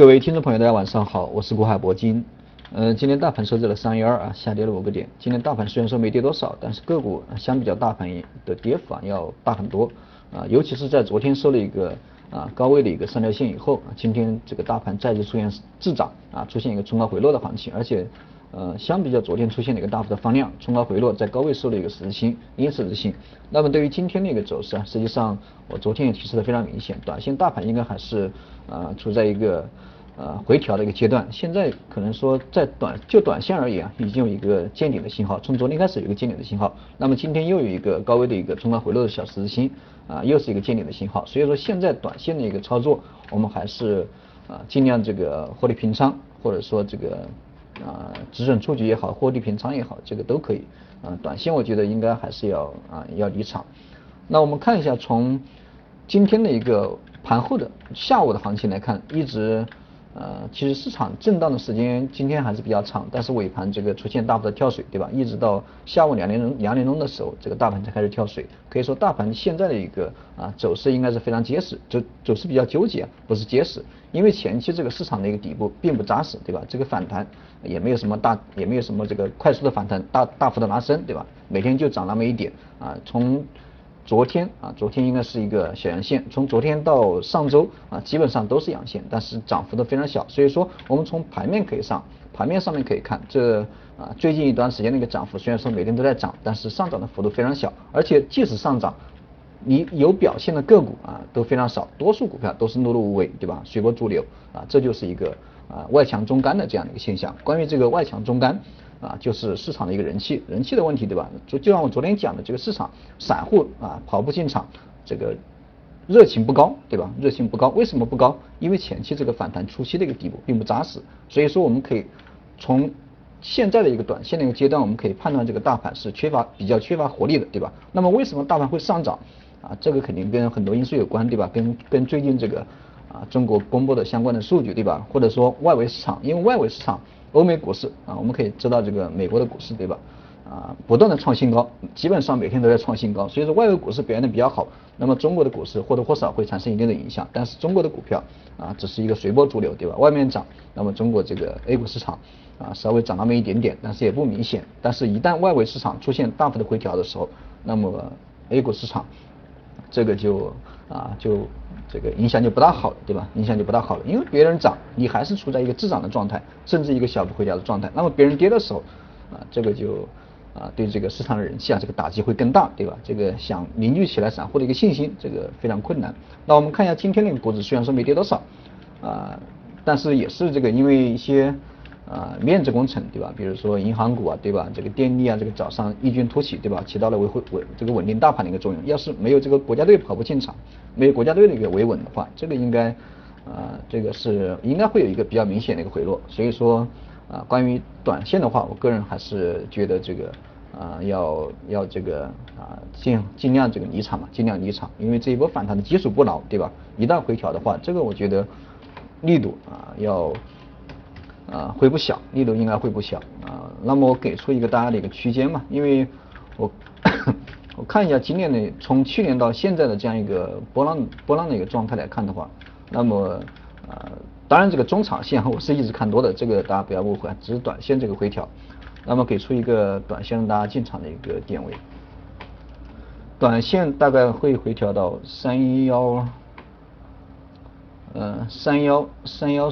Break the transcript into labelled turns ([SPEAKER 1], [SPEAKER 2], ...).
[SPEAKER 1] 各位听众朋友，大家晚上好，我是国海铂金。呃，今天大盘收在了三一二啊，下跌了五个点。今天大盘虽然说没跌多少，但是个股相比较大盘的跌幅啊要大很多啊，尤其是在昨天收了一个啊高位的一个三条线以后，今天这个大盘再次出现滞涨啊，出现一个冲高回落的行情，而且。呃，相比较昨天出现了一个大幅的放量，冲高回落，在高位收了一个十字星，阴十字星。那么对于今天的一个走势啊，实际上我昨天也提示的非常明显，短线大盘应该还是啊处在一个呃回调的一个阶段。现在可能说在短就短线而言啊，已经有一个见顶的信号，从昨天开始有一个见顶的信号。那么今天又有一个高位的一个冲高回落的小十字星啊，又是一个见顶的信号。所以说现在短线的一个操作，我们还是啊尽量这个获利平仓，或者说这个。啊，止损出局也好，获利平仓也好，这个都可以。啊，短线我觉得应该还是要啊要离场。那我们看一下从今天的一个盘后的下午的行情来看，一直。呃，其实市场震荡的时间今天还是比较长，但是尾盘这个出现大幅的跳水，对吧？一直到下午两点钟两点钟的时候，这个大盘才开始跳水。可以说大盘现在的一个啊走势应该是非常结实，走走势比较纠结，不是结实。因为前期这个市场的一个底部并不扎实，对吧？这个反弹也没有什么大，也没有什么这个快速的反弹，大大幅的拉升，对吧？每天就涨那么一点啊，从。昨天啊，昨天应该是一个小阳线，从昨天到上周啊，基本上都是阳线，但是涨幅都非常小。所以说，我们从盘面可以上，盘面上面可以看，这啊最近一段时间的一个涨幅，虽然说每天都在涨，但是上涨的幅度非常小，而且即使上涨，你有表现的个股啊都非常少，多数股票都是碌碌无为，对吧？随波逐流啊，这就是一个啊外强中干的这样的一个现象。关于这个外强中干。啊，就是市场的一个人气，人气的问题，对吧？就就像我昨天讲的，这个市场散户啊跑步进场，这个热情不高，对吧？热情不高，为什么不高？因为前期这个反弹初期的一个底部并不扎实，所以说我们可以从现在的一个短线的一个阶段，我们可以判断这个大盘是缺乏比较缺乏活力的，对吧？那么为什么大盘会上涨？啊，这个肯定跟很多因素有关，对吧？跟跟最近这个啊中国公布的相关的数据，对吧？或者说外围市场，因为外围市场。欧美股市啊，我们可以知道这个美国的股市对吧？啊，不断的创新高，基本上每天都在创新高，所以说外围股市表现的比较好，那么中国的股市或多或少会产生一定的影响，但是中国的股票啊，只是一个随波逐流对吧？外面涨，那么中国这个 A 股市场啊稍微涨那么一点点，但是也不明显，但是一旦外围市场出现大幅的回调的时候，那么 A 股市场这个就啊就。这个影响就不大好了，对吧？影响就不大好了，因为别人涨，你还是处在一个滞涨的状态，甚至一个小幅回调的状态。那么别人跌的时候，啊，这个就啊对这个市场的人气啊，这个打击会更大，对吧？这个想凝聚起来散户的一个信心，这个非常困难。那我们看一下今天那个股指，虽然说没跌多少，啊，但是也是这个因为一些。啊，面子工程对吧？比如说银行股啊，对吧？这个电力啊，这个早上异军突起对吧？起到了维护稳这个稳定大盘的一个作用。要是没有这个国家队跑步进场，没有国家队的一个维稳的话，这个应该啊，这个是应该会有一个比较明显的一个回落。所以说啊，关于短线的话，我个人还是觉得这个啊，要要这个啊，尽尽量这个离场嘛，尽量离场，因为这一波反弹的基础不牢，对吧？一旦回调的话，这个我觉得力度啊要。啊，会不小，力度应该会不小啊。那么我给出一个大家的一个区间嘛，因为我 我看一下今年的从去年到现在的这样一个波浪波浪的一个状态来看的话，那么呃，当然这个中长线我是一直看多的，这个大家不要误会，只是短线这个回调。那么给出一个短线让大家进场的一个点位，短线大概会回调到三幺，呃，三幺三幺。